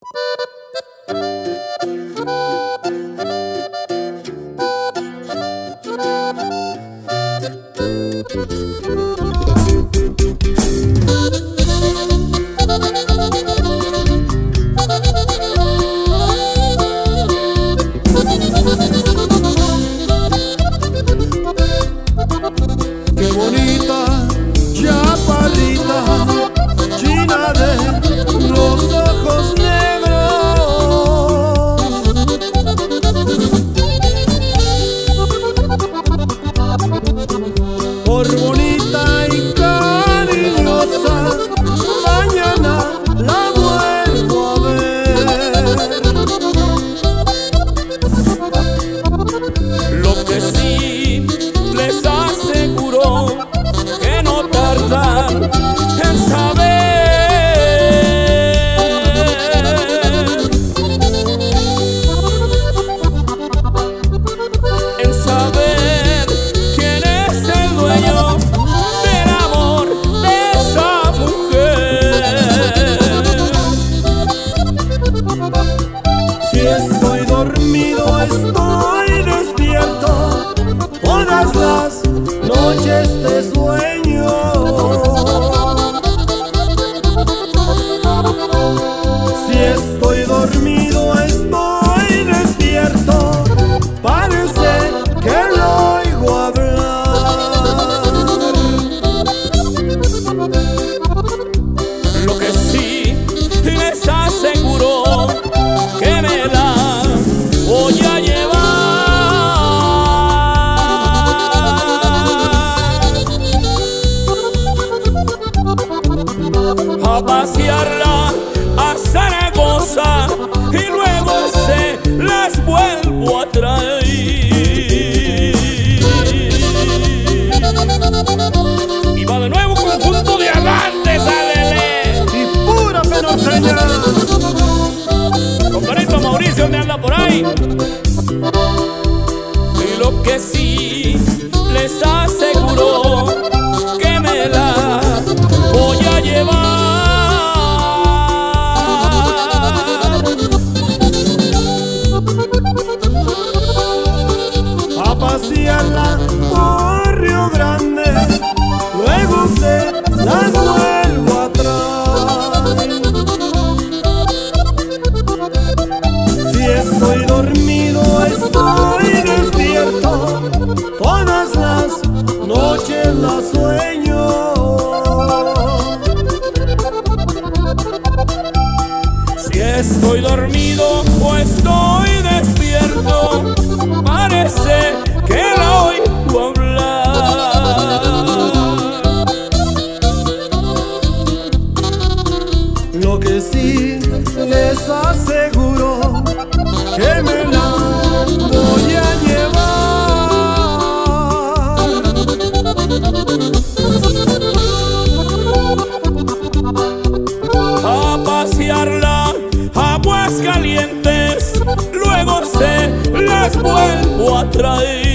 Thank you. estoy dormido, estoy despierto. Todas las noches a pasearla a Zaragoza y luego se las vuelvo a traer. Y va de nuevo con el punto de adelante, sálele. Y pura penorteña. Comparito Mauricio, ¿dónde anda por ahí? Y lo que sí les aseguro que me la voy a llevar. vaciarla por Río Grande, luego se la vuelvo atrás. Si estoy dormido, estoy despierto, todas las noches la sueño. Si estoy dormido, calientes, luego se las vuelvo a traer.